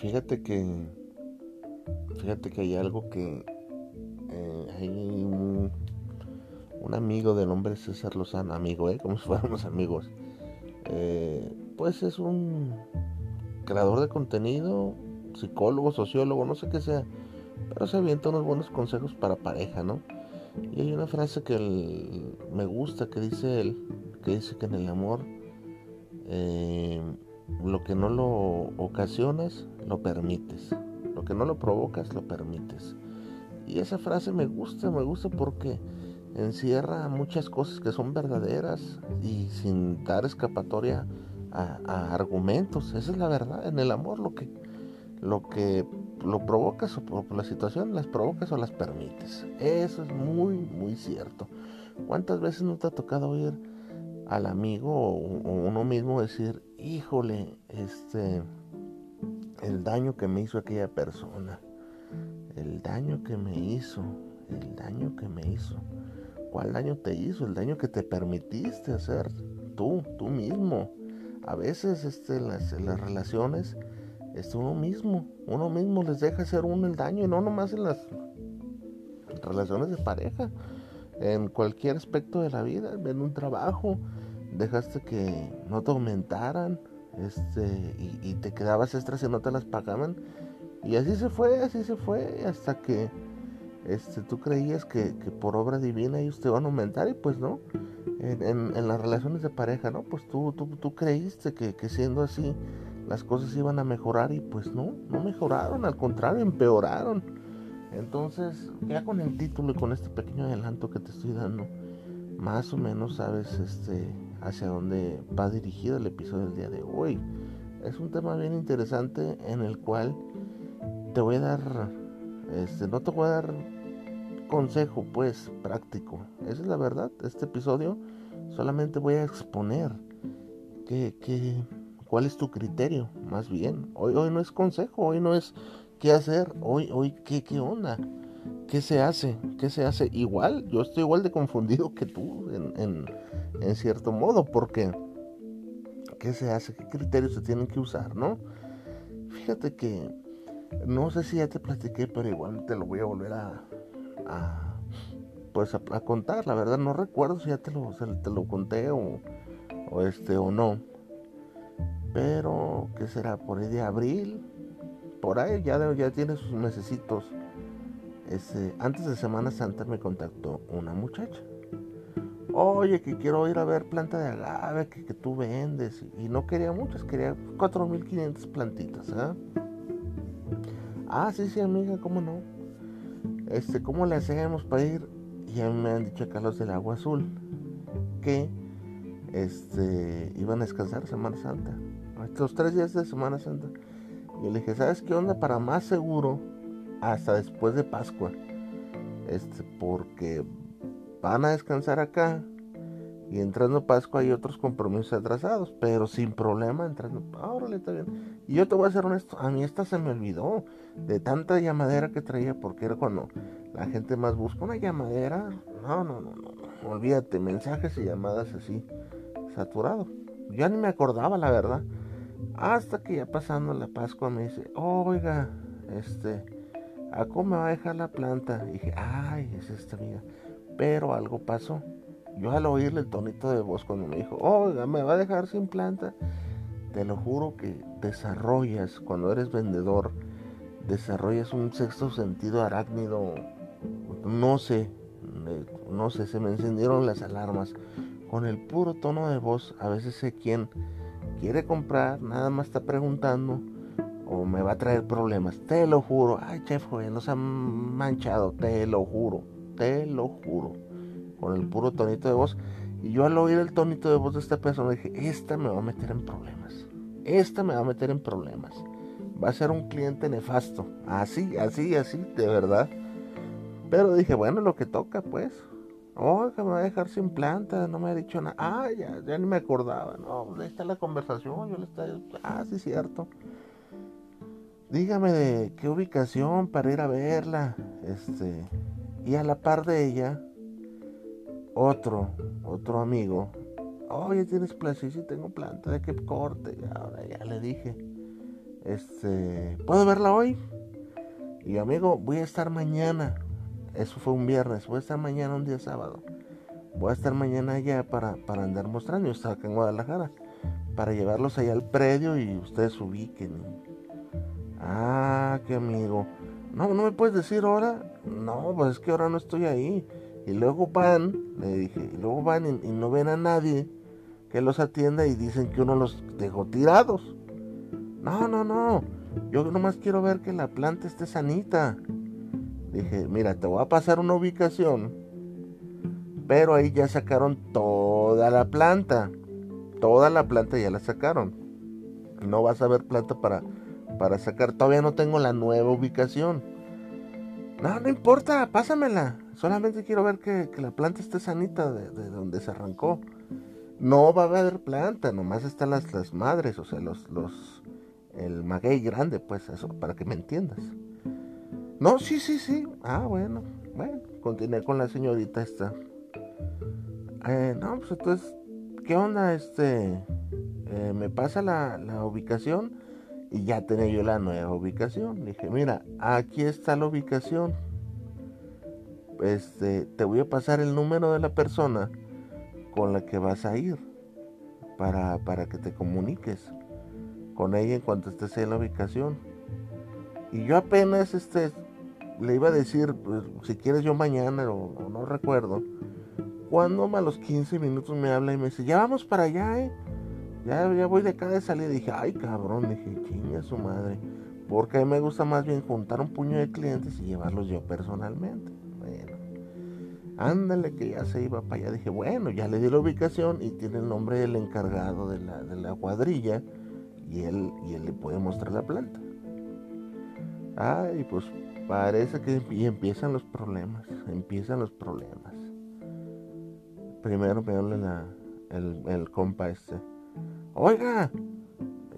Fíjate que. Fíjate que hay algo que. Eh, hay un, un, amigo del nombre César Lozano, amigo, ¿eh? Como si fuéramos amigos. Eh, pues es un creador de contenido, psicólogo, sociólogo, no sé qué sea. Pero se avienta unos buenos consejos para pareja, ¿no? Y hay una frase que me gusta que dice él, que dice que en el amor eh, lo que no lo ocasionas, lo permites. Lo que no lo provocas, lo permites. Y esa frase me gusta, me gusta porque encierra muchas cosas que son verdaderas y sin dar escapatoria a, argumentos. Esa es la verdad. En el amor lo que lo que lo provocas o por la situación las provocas o las permites. Eso es muy, muy cierto. ¿Cuántas veces no te ha tocado oír al amigo o, uno mismo decir, híjole, este, el daño que me hizo aquella persona, el daño que me hizo, el daño que me hizo. ¿Cuál daño te hizo? El daño que te permitiste hacer tú, tú mismo. A veces este, las, las relaciones es uno mismo, uno mismo les deja hacer uno el daño y no nomás en las relaciones de pareja, en cualquier aspecto de la vida, en un trabajo, dejaste que no te aumentaran este, y, te quedabas extras y no te las pagaban. Y así se fue, así se fue, hasta que este, tú creías que, por obra divina ellos te van a aumentar y pues no. En, las relaciones de pareja, ¿no? Pues tú, tú, tú creíste que, que, siendo así las cosas iban a mejorar y pues no, no mejoraron, al contrario, empeoraron. Entonces, ya con el título y con este pequeño adelanto que te estoy dando, más o menos sabes este, hacia dónde va dirigido el episodio del día de hoy. Es un tema bien interesante en el cual te voy a dar, este, no te voy a dar consejo pues práctico. Esa es la verdad. Este episodio solamente voy a exponer que, que, cuál es tu criterio, más bien. Hoy, hoy no es consejo, hoy no es qué hacer, hoy, hoy qué, qué onda. ¿Qué se hace? ¿Qué se hace? Igual, yo estoy igual de confundido que tú en, en, cierto modo, porque ¿qué se hace? ¿Qué criterios se tienen que usar, no? Fíjate que no sé si ya te platiqué, pero igual te lo voy a volver a, pues a, contar. La verdad no recuerdo si ya te lo, te lo conté o, o este o no. Pero, ¿qué será? Por ahí de abril. Por ahí ya, ya tiene sus necesitos este, antes de Semana Santa me contactó una muchacha. Oye, que quiero ir a ver planta de agave que, tú vendes. Y no quería muchas, quería 4.500 plantitas. ¿eh? Ah, sí, sí, amiga, ¿cómo no? Este, ¿cómo le hacemos para ir? Y a mí me han dicho acá los del agua azul que este, iban a descansar Semana Santa. Estos tres días de Semana Santa. Y le dije, ¿sabes qué onda? Para más seguro, hasta después de Pascua. Este, porque van a descansar acá y entrando Pascua hay otros compromisos atrasados, pero sin problema entrando. Órale, está bien. Y yo te voy a ser honesto, a mí esta se me olvidó de tanta llamadera que traía, porque era cuando la gente más busca una llamadera. No, no, no, no, olvídate, mensajes y llamadas así, saturado. Ya ni me acordaba, la verdad. Hasta que ya pasando la Pascua me dice, oiga, este, ¿a cómo me va a dejar la planta? Y dije, ay, es esta amiga. Pero algo pasó. Yo al oírle el tonito de voz cuando me dijo, oiga, me va a dejar sin planta, te lo juro que desarrollas cuando eres vendedor, desarrollas un sexto sentido arácnido, no sé, no sé, se me encendieron las alarmas. Con el puro tono de voz, a veces sé quién quiere comprar, nada más está preguntando o me va a traer problemas. Te lo juro. Ay, chef, joven, nos han manchado. Te lo juro. Te lo juro. Con el puro tonito de voz. Y yo al oír el tonito de voz de esta persona dije, esta me va a meter en problemas. Esta me va a meter en problemas. Va a ser un cliente nefasto. Así, así, así, de verdad. Pero dije, bueno, lo que toca, pues. Oh, que me va a dejar sin planta, no me ha dicho nada. Ah, ya, ya ni me acordaba. No, ahí está la conversación, yo le estaba... Ah, sí, cierto. Dígame de qué ubicación para ir a verla. Este. Y a la par de ella, otro, otro amigo. Oye, tienes placer, sí tengo planta, de qué corte. Ahora ya le dije. Este, ¿puedo verla hoy? Y amigo, voy a estar mañana. Eso fue un viernes. Voy a estar mañana, un día sábado. Voy a estar mañana allá para, para andar mostrando. Yo estaba acá en Guadalajara. Para llevarlos allá al predio y ustedes ubiquen. Ah, qué amigo. No, no me puedes decir ahora. No, pues es que ahora no estoy ahí. Y luego van, le dije, y luego van y, no ven a nadie que los atienda y dicen que uno los dejó tirados. No, no, no. Yo nomás quiero ver que la planta esté sanita. Dije, mira, te voy a pasar una ubicación. Pero ahí ya sacaron toda la planta. Toda la planta ya la sacaron. No vas a ver planta para, para sacar. Todavía no tengo la nueva ubicación. No, no importa, pásamela. Solamente quiero ver que, la planta esté sanita de, de, donde se arrancó. No va a haber planta, nomás están las, las madres, o sea, los, los, el maguey grande, pues eso, para que me entiendas. No, sí, sí, sí. Ah, bueno. Bueno, continué con la señorita esta. Eh, no, pues entonces, ¿qué onda? Este, eh, me pasa la, la, ubicación y ya tenía yo la nueva ubicación. Dije, mira, aquí está la ubicación. Este, te voy a pasar el número de la persona con la que vas a ir para, para que te comuniques con ella en cuanto estés en la ubicación. Y yo apenas este, le iba a decir, pues, si quieres yo mañana, o, o, no recuerdo, cuando a los 15 minutos me habla y me dice, ya vamos para allá, eh. Ya, ya voy de acá de salida. Dije, ay cabrón, dije, chinga su madre. Porque a mí me gusta más bien juntar un puño de clientes y llevarlos yo personalmente. Bueno, ándale que ya se iba para allá. Dije, bueno, ya le di la ubicación y tiene el nombre del encargado de la, de la cuadrilla y él, y él le puede mostrar la planta. Ay, pues parece que y empiezan los problemas, empiezan los problemas. Primero me habla el, el compa este. Oiga,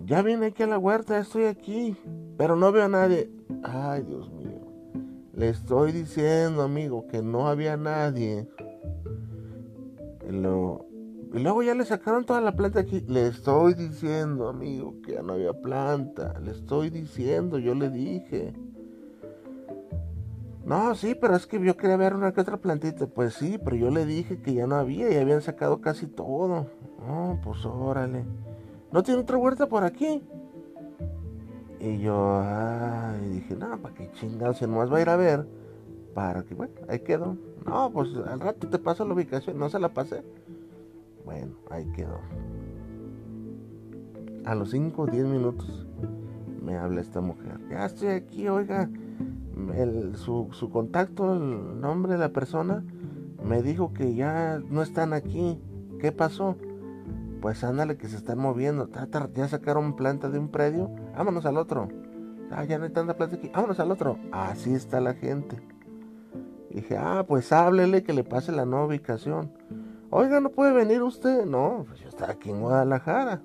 ya vine aquí a la huerta, estoy aquí, pero no veo a nadie. Ay, Dios mío. Le estoy diciendo, amigo, que no había nadie. Y, lo, y luego ya le sacaron toda la planta aquí. Le estoy diciendo, amigo, que ya no había planta. Le estoy diciendo, yo le dije. No, sí, pero es que yo quería ver una que otra plantita. Pues sí, pero yo le dije que ya no había y habían sacado casi todo. No, pues órale. ¿No tiene otra huerta por aquí? Y yo, dije, no, para qué chingados, si nomás va a ir a ver. Para que, bueno, ahí quedó. No, pues al rato te paso la ubicación, no se la pasé. Bueno, ahí quedó. A los 5 o 10 minutos me habla esta mujer. Ya estoy aquí, oiga. Su contacto, el nombre de la persona, me dijo que ya no están aquí. ¿Qué pasó? Pues ándale que se están moviendo. Ya sacaron planta de un predio. Vámonos al otro. Ah, ya no hay tanta planta aquí. Vámonos al otro. Así está la gente. dije, ah, pues háblele que le pase la nueva ubicación. Oiga, ¿no puede venir usted? No, pues yo estoy aquí en Guadalajara.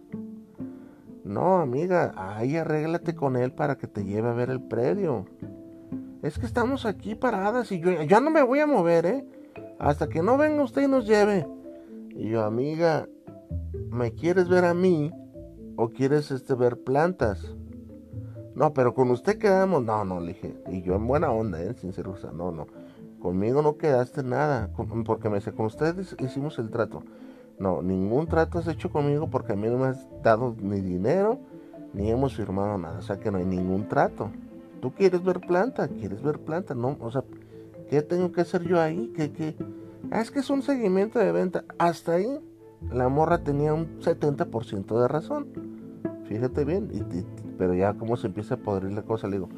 No, amiga, ahí arréglate con él para que te lleve a ver el predio. Es que estamos aquí paradas y yo ya no me voy a mover, ¿eh? Hasta que no venga usted y nos lleve. Y yo, amiga, ¿me quieres ver a mí o quieres este, ver plantas? No, pero con usted quedamos. No, no, le dije. Y yo en buena onda, ¿eh? Sincero, o sea, no, no. Conmigo no quedaste nada. Porque me dice, con ustedes hicimos el trato. No, ningún trato has hecho conmigo porque a mí no me has dado ni dinero, ni hemos firmado nada. O sea que no hay ningún trato. tú quieres ver planta, quieres ver planta, no, o sea, ¿qué tengo que hacer yo ahí? ¿Qué, qué? Ah, es que es un seguimiento de venta. Hasta ahí la morra tenía un 70% de razón. Fíjate bien, pero ya como se empieza a podrir la cosa, le digo,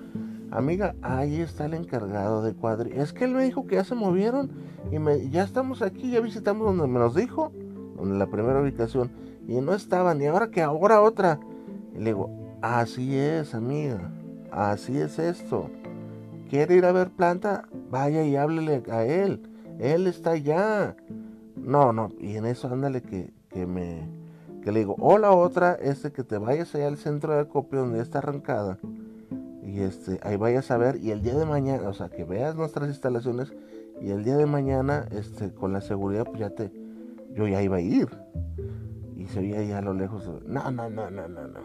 amiga, ahí está el encargado de cuadri. Es que él me dijo que ya se movieron y me, ya estamos aquí, ya visitamos donde me los dijo, donde la primera ubicación, y no estaban, y ahora que ahora otra. Y le digo, así es, amiga, así es esto. ¿Quiere ir a ver planta? Vaya y háblele a él. Él está allá. No, no, y en eso ándale que, que me que le digo, o la otra es de que te vayas allá al centro de acopio donde está arrancada y este, ahí vayas a ver y el día de mañana, o sea, que veas nuestras instalaciones y el día de mañana, este, con la seguridad, pues ya te, yo ya iba a ir y se oía ya a lo lejos, no, no, no, no, no, no,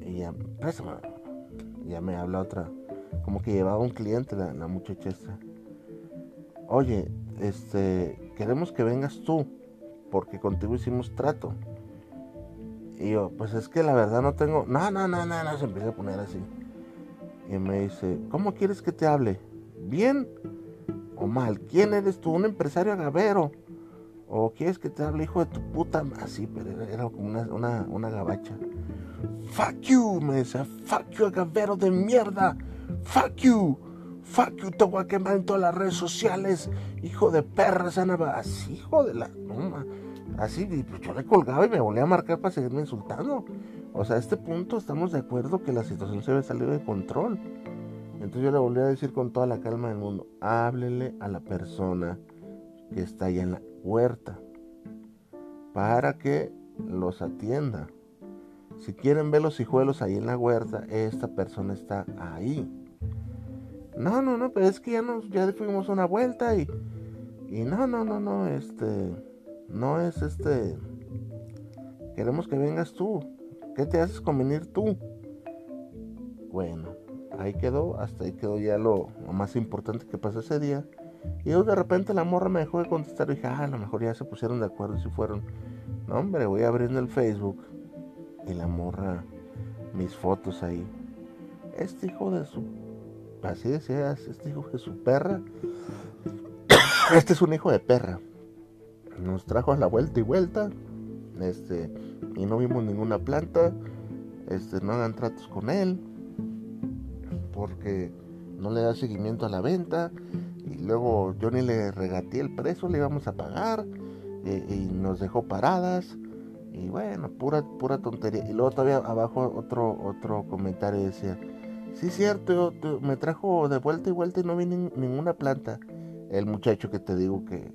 y ya, préstame, ya me habla otra, como que llevaba un cliente la, la muchacha esta, oye, este, queremos que vengas tú, porque contigo hicimos trato. Y yo, pues es que la verdad no tengo, no, no, no, no, no, se empieza a poner así. Y me dice, ¿cómo quieres que te hable? ¿Bien o mal? ¿Quién eres tú? ¿Un empresario agavero? ¿O quieres que te hable hijo de tu puta? Así, pero era, como una, una, gabacha. Fuck you, me decía, fuck you, agavero de mierda. Fuck you. Fuck you, te voy a quemar en todas las redes sociales. Hijo de perra, sanaba. Así, hijo de la. así, pues yo le colgaba y me volvía a marcar para seguirme insultando. O sea, a este punto estamos de acuerdo que la situación se ve salido de control. Entonces yo le volví a decir con toda la calma del mundo, háblele a la persona que está ahí en la huerta para que los atienda. Si quieren ver los hijuelos ahí en la huerta, esta persona está ahí. No, no, no, pero es que ya nos, ya fuimos una vuelta y, y no, no, no, no, este, no es este, queremos que vengas tú. ¿Qué te haces convenir tú? Bueno, ahí quedó, hasta ahí quedó ya lo, más importante que pasó ese día. Y de repente la morra me dejó de contestar y dije, ah, a lo mejor ya se pusieron de acuerdo y si fueron. No, hombre, voy abriendo el Facebook y la morra, mis fotos ahí. Este hijo de su. Así decías, este hijo de su perra. este es un hijo de perra. Nos trajo a la vuelta y vuelta. Este y no vimos ninguna planta. Este, no hagan tratos con él porque no le da seguimiento a la venta y luego yo ni le regateé el precio, le íbamos a pagar y, nos dejó paradas y bueno, pura pura tontería. Y luego todavía abajo otro otro comentario decía, sí cierto, me trajo de vuelta y vuelta y no vi ninguna planta. El muchacho que te digo que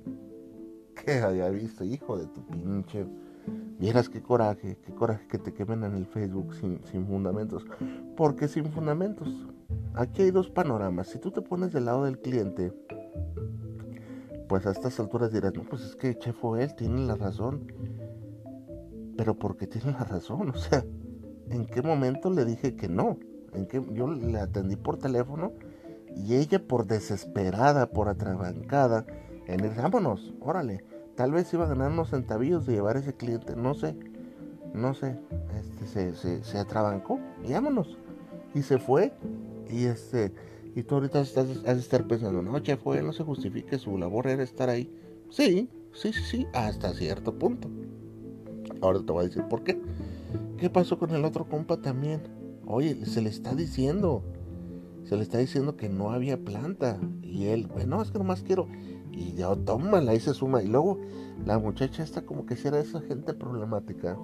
que había visto, hijo de tu pinche Vieras qué coraje, qué coraje que te quemen en el Facebook sin, fundamentos. Porque sin fundamentos. Aquí hay dos panoramas. Si tú te pones del lado del cliente, pues a estas alturas dirás, no, pues es que Chefo él tiene la razón. Pero ¿por qué tiene la razón? O sea, ¿en qué momento le dije que no? Yo le atendí por teléfono y ella por desesperada, por atrabancada, en el vámonos, órale Tal vez iba a ganar unos centavillos de llevar ese cliente, no sé, no sé. Este, se, se, atrabancó y vámonos. Y se fue. Y este, y tú ahorita estás, has de estar pensando, no, chef, fue, no se justifique, su labor era estar ahí. Sí, sí, sí, sí, hasta cierto punto. Ahora te voy a decir por qué. ¿Qué pasó con el otro compa también? Oye, se le está diciendo, se le está diciendo que no había planta. Y él, bueno, es que nomás quiero, y ya tómala y se suma. Y luego la muchacha está como que si era esa gente problemática.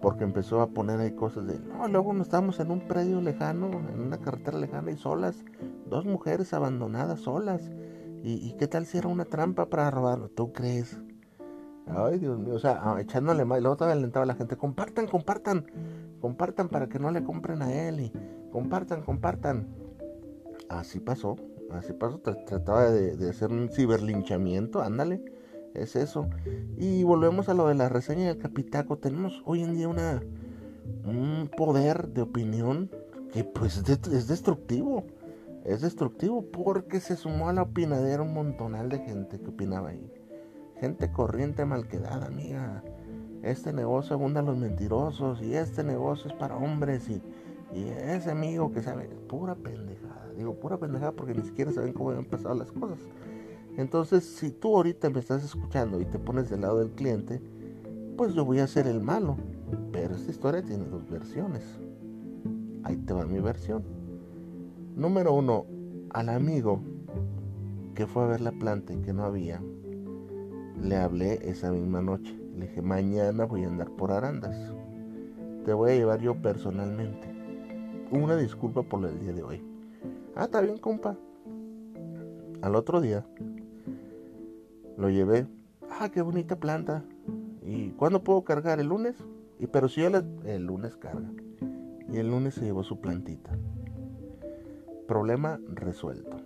Porque empezó a poner ahí cosas de, no, luego no estamos en un predio lejano, en una carretera lejana y solas, dos mujeres abandonadas solas. ¿Y, qué tal si era una trampa para robarlo? ¿Tú crees? Ay, Dios mío, o sea, ah, echándole más. Y luego todavía alentaba a la gente, compartan, compartan, compartan para que no le compren a él. Y compartan, compartan. Así pasó. Así pasó, trataba de, hacer un ciberlinchamiento, ándale, es eso. Y volvemos a lo de la reseña del Capitaco. Tenemos hoy en día una, un poder de opinión que pues es destructivo. Es destructivo porque se sumó a la opinadera un montonal de gente que opinaba ahí. Gente corriente mal quedada, amiga. Este negocio abunda a los mentirosos y este negocio es para hombres y Y ese amigo que sabe, pura pendejada. Digo, pura pendejada porque ni siquiera saben cómo han pasado las cosas. Entonces, si tú ahorita me estás escuchando y te pones del lado del cliente, pues yo voy a ser el malo. Pero esta historia tiene dos versiones. Ahí te va mi versión. Número uno, al amigo que fue a ver la planta y que no había, le hablé esa misma noche. Le dije, mañana voy a andar por Arandas. Te voy a llevar yo personalmente. Una disculpa por el día de hoy. Ah, está bien, compa. Al otro día lo llevé. Ah, qué bonita planta. ¿Y cuándo puedo cargar? ¿El lunes? Y pero si yo el lunes carga. Y el lunes se llevó su plantita. Problema resuelto.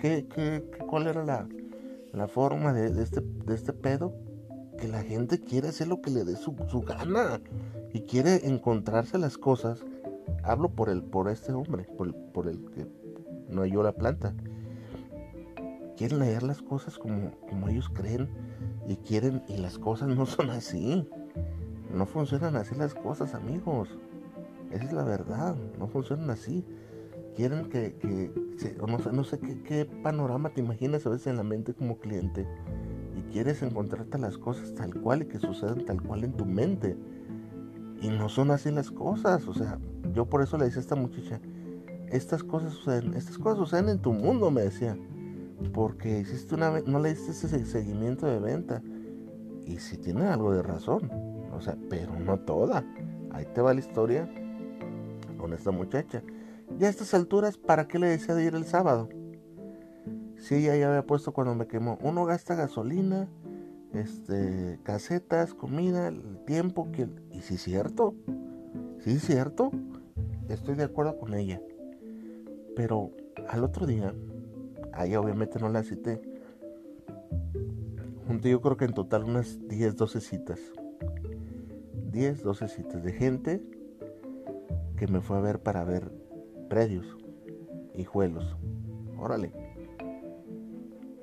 ¿Qué, qué, cuál era la, la forma de, este, de este pedo? Que la gente quiere hacer lo que le dé su, su gana. Y quiere encontrarse las cosas. Hablo por el, por este hombre, por, por el que no halló la planta quieren leer las cosas como, como ellos creen y quieren y las cosas no son así. No funcionan así las cosas, amigos. Esa es la verdad. No funcionan así. Quieren que, que no sé, no sé qué, qué, panorama te imaginas a veces en la mente como cliente. Y quieres encontrarte las cosas tal cual y que sucedan tal cual en tu mente. Y no son así las cosas. O sea, yo por eso le decía a esta muchacha, estas cosas suceden, estas cosas suceden en tu mundo, me decía porque hiciste una no le diste ese seguimiento de venta y si tiene algo de razón o sea pero no toda ahí te va la historia con esta muchacha ya a estas alturas para qué le decía de ir el sábado si ella ya había puesto cuando me quemó uno gasta gasolina este casetas comida el tiempo que y es cierto es cierto estoy de acuerdo con ella pero al otro día Ahí obviamente no la cité. Junté yo creo que en total unas 10, 12 citas. 10, 12 citas de gente que me fue a ver para ver predios y juelos. Órale.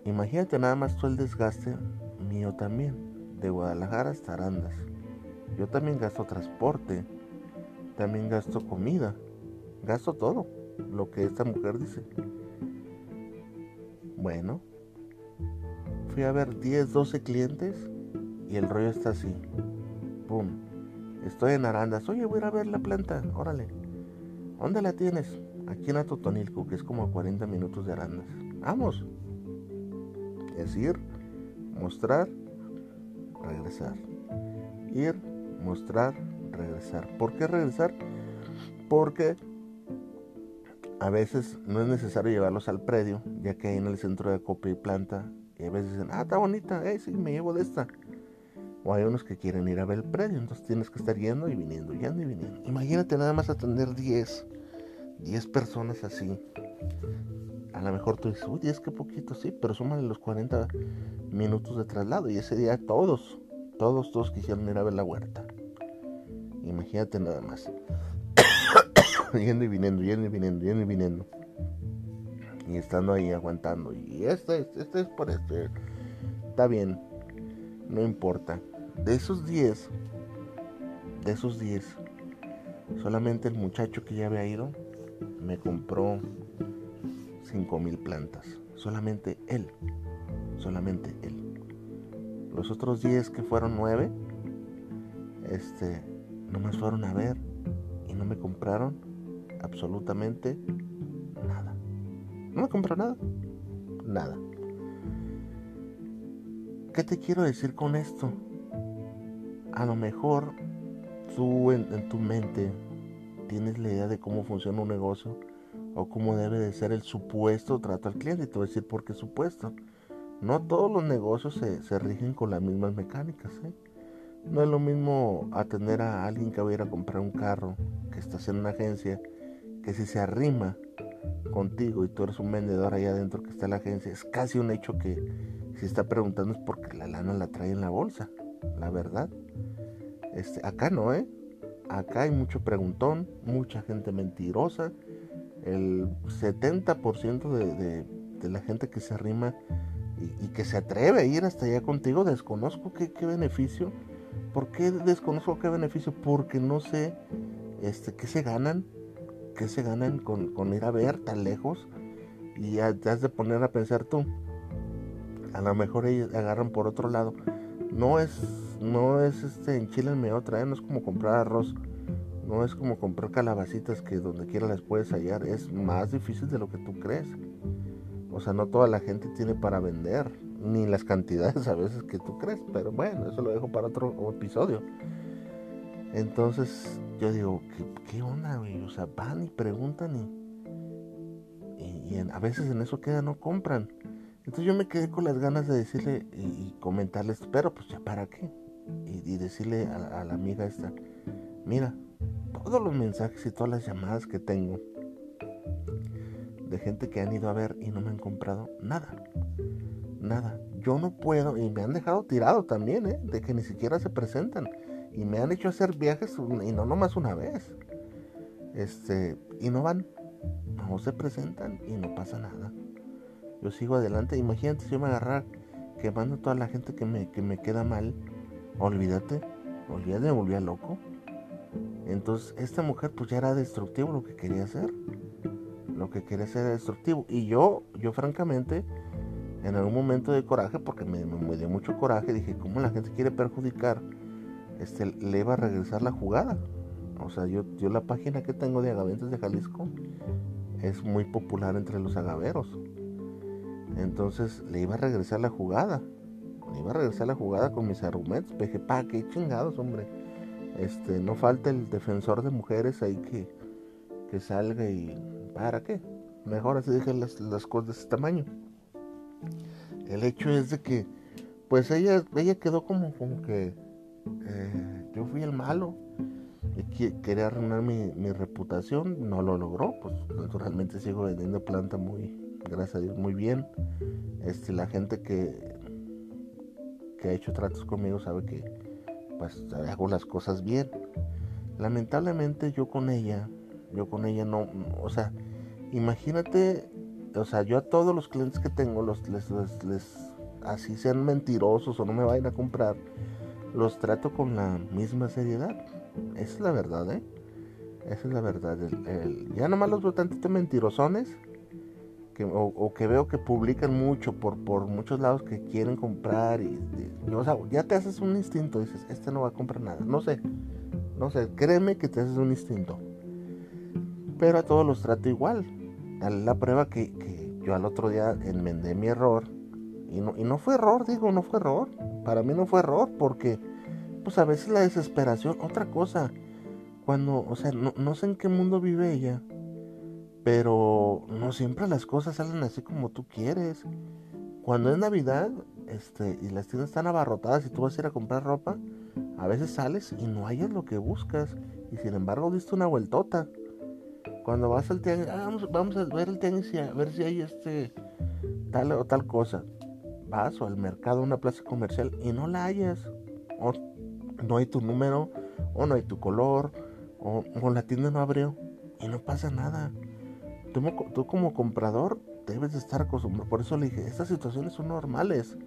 Imagínate nada más todo el desgaste mío también. De Guadalajara hasta Arandas. Yo también gasto transporte. También gasto comida. Gasto todo. Lo que esta mujer dice. Bueno, fui a ver 10, 12 clientes y el rollo está así. Pum. Estoy en Arandas. Oye, voy a ir a ver la planta. Órale. ¿Dónde la tienes? Aquí en Atotonilco, que es como a 40 minutos de Arandas. Vamos. Es ir, mostrar, regresar. Ir, mostrar, regresar. ¿Por qué regresar? Porque a veces no es necesario llevarlos al predio, ya que hay en el centro de copia y planta, y a veces dicen, ah, está bonita, eh, sí, me llevo de esta. O hay unos que quieren ir a ver el predio, entonces tienes que estar yendo y viniendo, yendo y viniendo. Imagínate nada más atender 10, 10 personas así. A lo mejor tú dices, uy, 10 que poquito, sí, pero súmale los 40 minutos de traslado. Y ese día todos, todos, todos quisieron ir a ver la huerta. Imagínate nada más. yendo y viniendo, yendo y viniendo, yendo y viniendo. Y estando ahí aguantando. Y este, este es por este. Está bien. No importa. De esos 10, de esos 10, solamente el muchacho que ya había ido me compró 5 mil plantas. Solamente él. Solamente él. Los otros 10 que fueron 9, este, nomás fueron a ver y no me compraron absolutamente nada. No me compro nada. Nada. ¿Qué te quiero decir con esto? A lo mejor tú en, tu mente tienes la idea de cómo funciona un negocio o cómo debe de ser el supuesto trato al cliente. Te voy a decir por qué supuesto. No todos los negocios se, se rigen con las mismas mecánicas. ¿eh? No es lo mismo atender a alguien que va a ir a comprar un carro, que estás en una agencia, que si se arrima contigo y tú eres un vendedor allá adentro que está en la agencia, es casi un hecho que si está preguntando es porque la lana la trae en la bolsa, la verdad. Este, acá no, ¿eh? Acá hay mucho preguntón, mucha gente mentirosa. El 70% de, de, la gente que se arrima y, que se atreve a ir hasta allá contigo, desconozco qué, beneficio. ¿Por qué desconozco qué beneficio? Porque no sé este, ¿qué se ganan? ¿Qué se ganan con, ir a ver tan lejos? Y te has de poner a pensar tú. A lo mejor ellos agarran por otro lado. No es, no es este, enchílenme otra, no es como comprar arroz. No es como comprar calabacitas que donde quiera las puedes hallar. Es más difícil de lo que tú crees. O sea, no toda la gente tiene para vender. Ni las cantidades a veces que tú crees. Pero bueno, eso lo dejo para otro episodio. Entonces yo digo, ¿qué, onda, güey? O sea, van y preguntan y, y, a veces en eso queda, no compran. Entonces yo me quedé con las ganas de decirle y, comentarles, pero pues ya para qué. Y, decirle a, la amiga esta, mira, todos los mensajes y todas las llamadas que tengo de gente que han ido a ver y no me han comprado nada. Nada. Yo no puedo, y me han dejado tirado también, ¿eh? De que ni siquiera se presentan. Y me han hecho hacer viajes y no nomás una vez. Este, y no van, no se presentan y no pasa nada yo sigo adelante. Imagínate si yo me agarrar quemando a toda la gente que me, que me queda mal. Olvídate, olvídate, me volvía loco. Entonces, esta mujer pues ya era destructivo lo que quería hacer. Lo que quería hacer era destructivo. Y yo, yo francamente, en algún momento de coraje, porque me, me, dio mucho coraje, dije, ¿cómo la gente quiere perjudicar? Este, le iba a regresar la jugada. O sea, yo, yo la página que tengo de agaventos de Jalisco es muy popular entre los agaveros. Entonces le iba a regresar la jugada. Iba a regresar la jugada con mis argumentos. Dije, pa, qué chingados, hombre. Este, no falta el defensor de mujeres ahí que, que salga y. ¿Para qué? Mejor así dejen las, cosas de ese tamaño. El hecho es de que, pues ella, ella quedó como, como que eh, yo fui el malo. Y quería arruinar mi, mi reputación, no lo logró, pues naturalmente sigo vendiendo planta muy, gracias a Dios, muy bien. Este, la gente que, que ha hecho tratos conmigo sabe que pues hago las cosas bien. Lamentablemente yo con ella, yo con ella no, o sea, imagínate, o sea, yo a todos los clientes que tengo, los, les, les, así sean mentirosos o no me vayan a comprar, los trato con la misma seriedad. Esa es la verdad, ¿eh? Esa es la verdad. ya nomás los veo tantito mentirosones o, que veo que publican mucho por, por muchos lados que quieren comprar y, o sea, ya te haces un instinto, dices, este no va a comprar nada, no sé, no sé, créeme que te haces un instinto, pero a todos los trato igual, la prueba que, que yo al otro día enmendé mi error, y no, y no fue error, digo, no fue error, para mí no fue error, porque pues a veces la desesperación, otra cosa, cuando, o sea, no, no sé en qué mundo vive ella, pero no siempre las cosas salen así como tú quieres. Cuando es Navidad este, y las tiendas están abarrotadas y tú vas a ir a comprar ropa, a veces sales y no hayas lo que buscas. Y sin embargo diste una vueltota. Cuando vas al tianguis, ah, vamos, a ver el tianguis a ver si hay este tal o tal cosa. Vas o al mercado, a una plaza comercial y no la hayas. O no hay tu número, o no hay tu color, o, o la tienda no abrió. Y no pasa nada tú, como comprador debes de estar acostumbrado. Por eso le dije, estas situaciones son normales.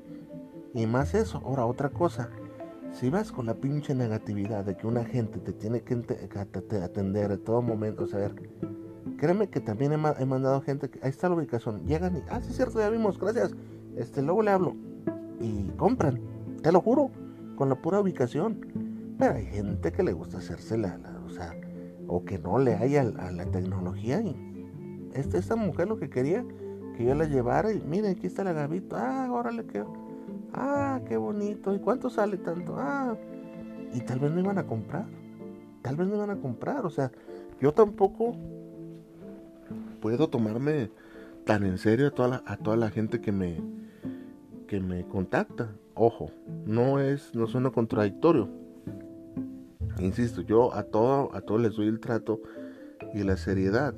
Y más eso. Ahora, otra cosa. Si vas con la pinche negatividad de que una gente te tiene que atender en todo momento, o sea, créeme que también he, mandado gente que ahí está la ubicación, llegan y, ah, sí es cierto, ya vimos, gracias. Este, luego le hablo y compran, te lo juro, con la pura ubicación. Pero hay gente que le gusta hacerse la, o sea, o que no le haya a la tecnología y esta, esta mujer lo que quería que yo la llevara y miren, aquí está la gavito. Ah, órale, qué. Ah, qué bonito. ¿Y cuánto sale tanto? Ah, y tal vez no iban a comprar. Tal vez no iban a comprar. O sea, yo tampoco puedo tomarme tan en serio a toda la, a toda la gente que me que me contacta. Ojo, no es no suena contradictorio. Insisto, yo a todo a todos les doy el trato y la seriedad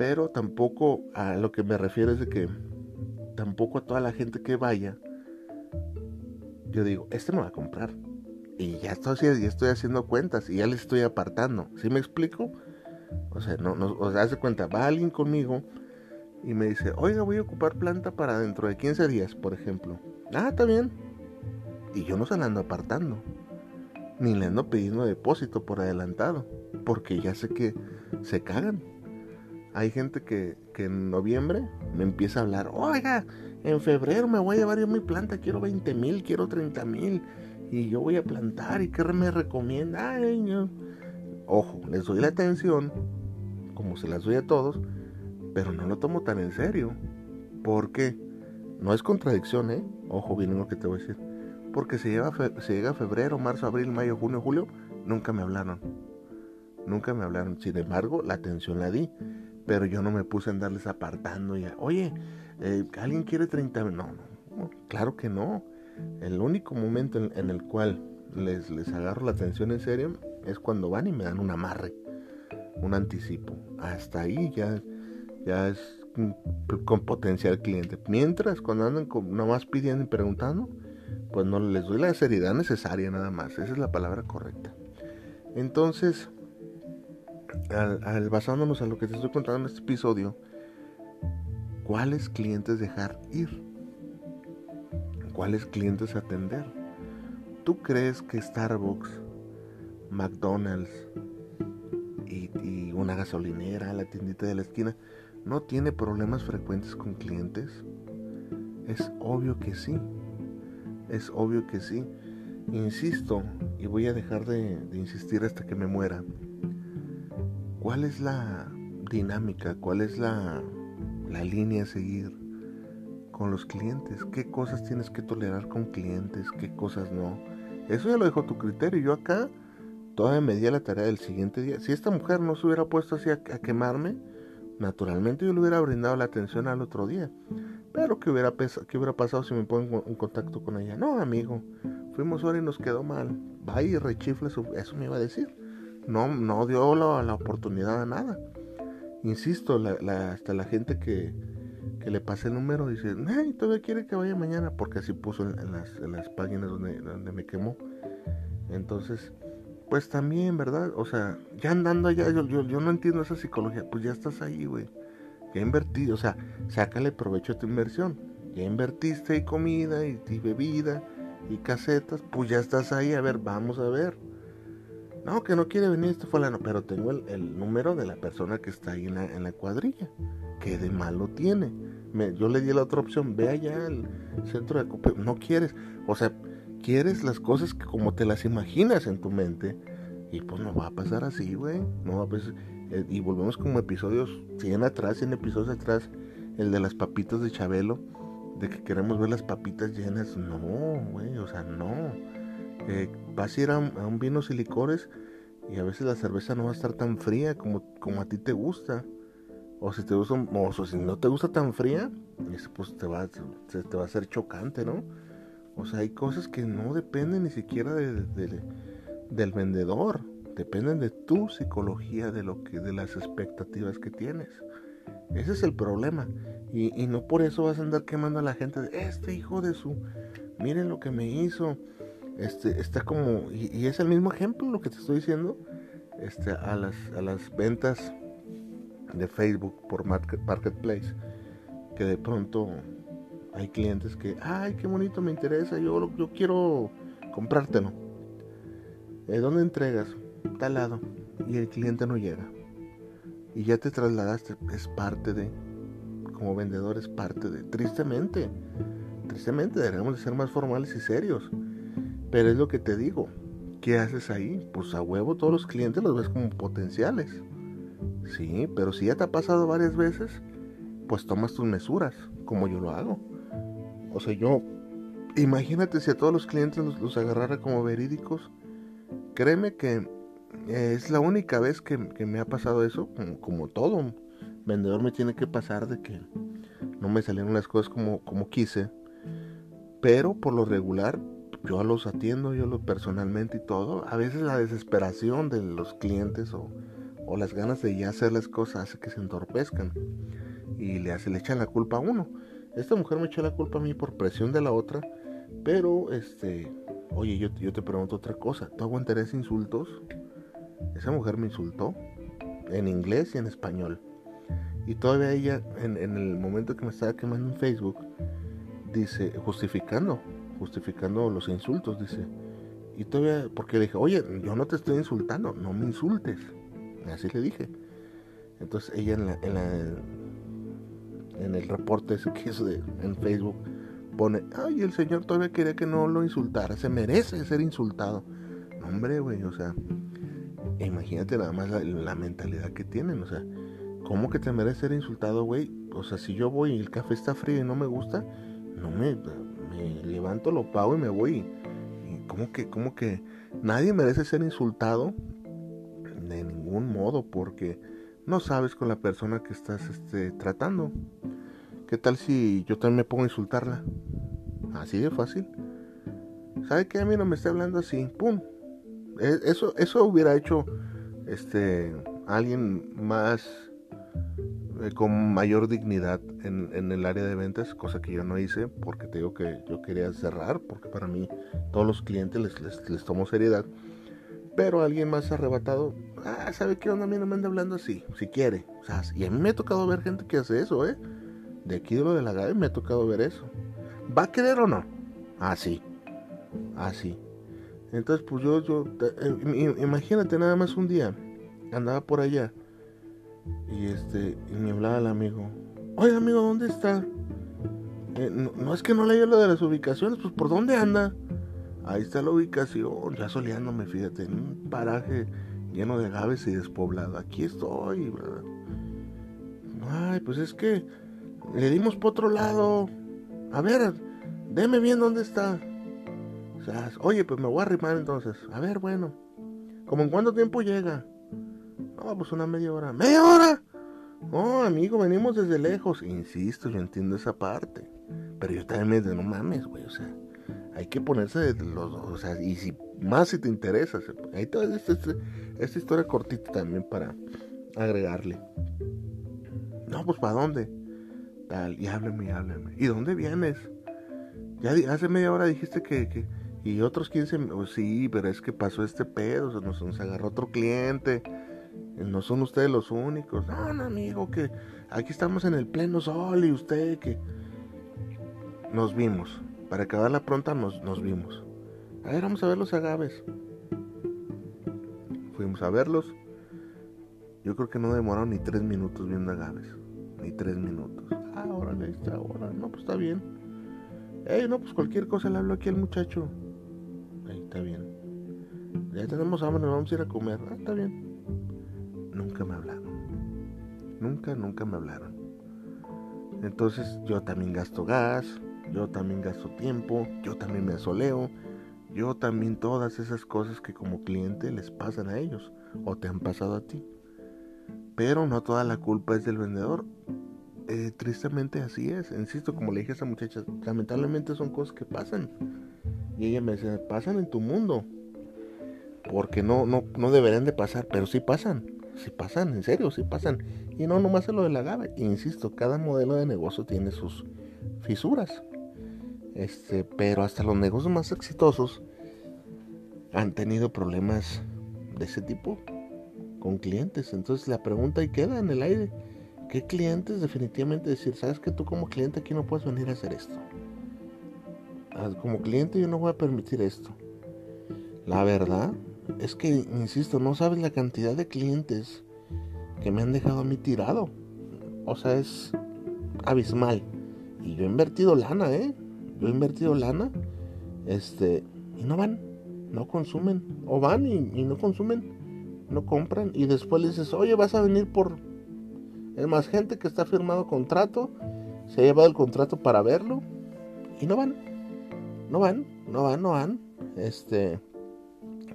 pero tampoco a lo que me refiero es de que tampoco a toda la gente que vaya, yo digo, este me va a comprar. Y ya estoy, haciendo cuentas y ya le estoy apartando. ¿Sí me explico? O sea, no, no, hace cuenta, va alguien conmigo y me dice, oiga, voy a ocupar planta para dentro de 15 días, por ejemplo. Ah, está bien. Y yo no se la ando apartando. Ni le ando pidiendo depósito por adelantado porque ya sé que se cagan. Hay gente que, en noviembre me empieza a hablar, oiga, en febrero me voy a llevar yo mi planta, quiero 20 mil, quiero 30 mil, y yo voy a plantar, ¿y qué me recomienda? Ay, Ojo, les doy la atención, como se las doy a todos, pero no lo tomo tan en serio. Porque no es contradicción, ¿eh? Ojo, bien lo que te voy a decir. Porque si, llega, se llega febrero, marzo, abril, mayo, junio, julio, nunca me hablaron. Nunca me hablaron. Sin embargo, la atención la di. Pero yo no me puse en darles apartando ya. Oye, eh, ¿alguien quiere 30 No, no, claro que no. El único momento en, el cual les, les agarro la atención en serio es cuando van y me dan un amarre, un anticipo. Hasta ahí ya, ya es con potencial cliente. Mientras, cuando andan con, nomás pidiendo y preguntando, pues no les doy la seriedad necesaria nada más. Esa es la palabra correcta. Entonces, al, basándonos a lo que te estoy contando en este episodio, ¿cuáles clientes dejar ir? ¿Cuáles clientes atender? ¿Tú crees que Starbucks, McDonald's y, y una gasolinera, la tiendita de la esquina, no tiene problemas frecuentes con clientes? Es obvio que sí. Es obvio que sí. Insisto, y voy a dejar de, insistir hasta que me muera. ¿Cuál es la dinámica? ¿Cuál es la, la línea a seguir con los clientes? ¿Qué cosas tienes que tolerar con clientes? ¿Qué cosas no? Eso ya lo dejo a tu criterio. Yo acá todavía me di la tarea del siguiente día. Si esta mujer no se hubiera puesto así a quemarme, Naturalmente yo le hubiera brindado la atención al otro día. Pero ¿qué hubiera, qué hubiera pasado si me pongo en contacto con ella? No, amigo. Fuimos ahora y nos quedó mal. Va y rechifla eso me iba a decir. No, no dio la, oportunidad a nada. Insisto, hasta la gente que, le pase el número dice, hey, todavía quiere que vaya mañana, porque así puso en, las, en las, páginas donde, donde me quemó. Entonces, pues también, ¿verdad? O sea, ya andando allá, yo, yo, no entiendo esa psicología, pues ya estás ahí, güey. Ya invertí, o sea, sácale provecho a tu inversión. Ya invertiste y comida y, bebida y casetas, pues ya estás ahí, a ver, vamos a ver. No, que no quiere venir este fulano, pero tengo el, número de la persona que está ahí en la, cuadrilla. Que de malo tiene. Me, yo le di la otra opción, ve allá al centro de acopio. No quieres, o sea, quieres las cosas como te las imaginas en tu mente. Y pues no va a pasar así, güey. No va a pasar. Eh, y volvemos como episodios 100 atrás, 100 episodios atrás. El de las papitas de Chabelo. De que queremos ver las papitas llenas. No, güey. O sea, no. Eh, vas a ir a, un vinos y licores. Y a veces la cerveza no va a estar tan fría como, como a ti te gusta. O si te gusta, o si no te gusta tan fría, pues te va, te va a hacer chocante, ¿no? O sea, hay cosas que no dependen ni siquiera del vendedor, dependen de tu psicología, de lo que, de las expectativas que tienes. Ese es el problema. Y, no por eso vas a andar quemando a la gente de este hijo de su, miren lo que me hizo. Este, está como, y, es el mismo ejemplo lo que te estoy diciendo, este, a las, a las ventas de Facebook por Marketplace, que de pronto hay clientes que, ay, qué bonito, me interesa, yo, yo quiero comprártelo. ¿De dónde entregas? Tal lado. Y el cliente no llega. Y ya te trasladaste, es parte de, como vendedor es parte de, tristemente, tristemente deberíamos de ser más formales y serios. Pero es lo que te digo, ¿qué haces ahí? Pues a huevo todos los clientes los ves como potenciales. Sí, pero si ya te ha pasado varias veces, pues tomas tus mesuras, como yo lo hago. O sea, yo, imagínate si a todos los clientes los, agarrara como verídicos. Créeme que es la única vez que, me ha pasado eso, como, todo vendedor me tiene que pasar de que no me salieron las cosas como, como quise. Pero por lo regular, yo los atiendo, yo los personalmente y todo. A veces la desesperación de los clientes o, o las ganas de ya hacer las cosas hace que se entorpezcan y le, hace, le echan la culpa a uno. Esta mujer me echó la culpa a mí por presión de la otra, pero este, oye, yo, yo te pregunto otra cosa, ¿tú aguantarías insultos? Esa mujer me insultó en inglés y en español. Y todavía ella, en, el momento que me estaba quemando en Facebook, dice, justificando, justificando los insultos, dice. Y todavía, porque le dije, oye, yo no te estoy insultando, no me insultes. Así le dije. Entonces ella en, la, en, la, en el reporte ese que hizo de, en Facebook pone, ay, el señor todavía quería que no lo insultara, se merece ser insultado. Hombre, güey, o sea, imagínate nada más la, mentalidad que tienen, o sea, ¿cómo que te merece ser insultado, güey? O sea, si yo voy y el café está frío y no me gusta, no me, me levanto, lo pago y me voy. Y ¿Cómo que, cómo que nadie merece ser insultado? De ningún modo, porque no sabes con la persona que estás este, tratando. ¿Qué tal si yo también me pongo a insultarla? Así de fácil. ¿Sabe qué? A mí no me está hablando así. ¡Pum! E, eso, eso hubiera hecho este alguien más eh, con mayor dignidad en, en, el área de ventas, cosa que yo no hice porque te digo que yo quería cerrar, porque para mí todos los clientes les, les, tomo seriedad. Pero alguien más arrebatado, ah, ¿sabe qué onda? A mí no me anda hablando así, si quiere. O sea, y a mí me ha tocado ver gente que hace eso, ¿eh? de aquí de lo de la Gabe me ha tocado ver eso. ¿Va a querer o no? Así. Ah, Así. Ah, Entonces, pues yo, yo, eh, imagínate nada más un día, andaba por allá y este, y me hablaba el amigo. Oye, amigo, ¿dónde está? Eh, no, es que no leí lo de las ubicaciones, pues ¿por dónde anda? Ahí está la ubicación, ya soleándome, fíjate, en un paraje lleno de agaves y despoblado. Aquí estoy, ¿verdad? Ay, pues es que le dimos por otro lado. A ver, deme bien dónde está. O sea, oye, pues me voy a arrimar entonces. A ver, bueno. ¿Cómo en cuánto tiempo llega? No, pues una media hora. ¿Media hora? No, amigo, venimos desde lejos. Insisto, yo entiendo esa parte. Pero yo también me digo, no mames, güey. O sea, hay que ponerse los O sea, y si más si te interesa. Ahí toda esta, esta historia cortita también para agregarle. No, pues ¿para dónde? y hábleme, hábleme. ¿Y dónde vienes? Ya hace media hora dijiste que, y otros 15, sí, pero es que pasó este pedo, se nos, agarró otro cliente, no son ustedes los únicos. No, no, amigo, que aquí estamos en el pleno sol y usted que... Nos vimos, para acabar la pronta nos, nos vimos. A ver, vamos a ver los agaves. Fuimos a verlos. Yo creo que no demoraron ni tres minutos viendo agaves. Ni tres minutos. Ah, órale, está, ahora. No, pues está bien. Ey, no, pues cualquier cosa le hablo aquí al muchacho. Ahí está bien. Ya tenemos hambre, vamos a ir a comer. Ah, está bien. Nunca me hablaron. Nunca, nunca me hablaron. Entonces yo también gasto gas, yo también gasto tiempo, yo también me asoleo, yo también todas esas cosas que como cliente les pasan a ellos o te han pasado a ti. Pero no toda la culpa es del vendedor. Eh, tristemente así es. Insisto, como le dije a esa muchacha, lamentablemente son cosas que pasan. Y ella me dice, pasan en tu mundo. Porque no, no, no deberían de pasar, pero sí pasan. Sí pasan, en serio, sí pasan. Y no nomás es lo de la GABA. Insisto, cada modelo de negocio tiene sus fisuras. Este, pero hasta los negocios más exitosos han tenido problemas de ese tipo con clientes. Entonces la pregunta ahí queda en el aire. ¿Qué clientes definitivamente decir, sabes que tú como cliente aquí no puedes venir a hacer esto? Ah, como cliente yo no voy a permitir esto. La verdad es que, insisto, no sabes la cantidad de clientes que me han dejado a mí tirado. O sea, es abismal. Y yo he invertido lana, ¿eh? Yo he invertido lana. Este, y no van, no consumen. O van y, no consumen, no compran. Y después le dices, oye, vas a venir por es más gente que está firmado contrato, se ha llevado el contrato para verlo y no van. No van, no van, no van. Este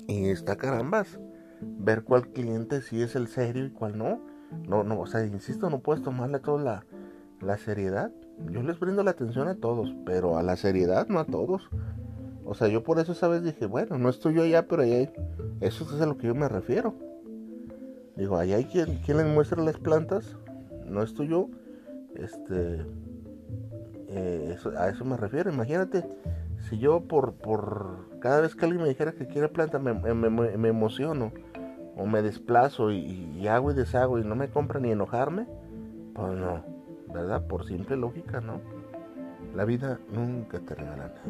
y está carambas ver cuál cliente sí es el serio y cuál no. No, no, o sea, insisto, no puedes tomarle toda la, la seriedad. Yo les brindo la atención a todos, pero a la seriedad no a todos. O sea, yo por eso esa vez dije, bueno, no estoy yo allá, pero allá eso es a lo que yo me refiero. Digo, allá hay quien, quien les muestra las plantas no es tuyo, este, eh, a eso me refiero. Imagínate, si yo por, por cada vez que alguien me dijera que quiere planta me, me, emociono o me desplazo y, hago y deshago y no me compra ni enojarme, pues no, ¿verdad? Por simple lógica, ¿no? La vida nunca te regala nada.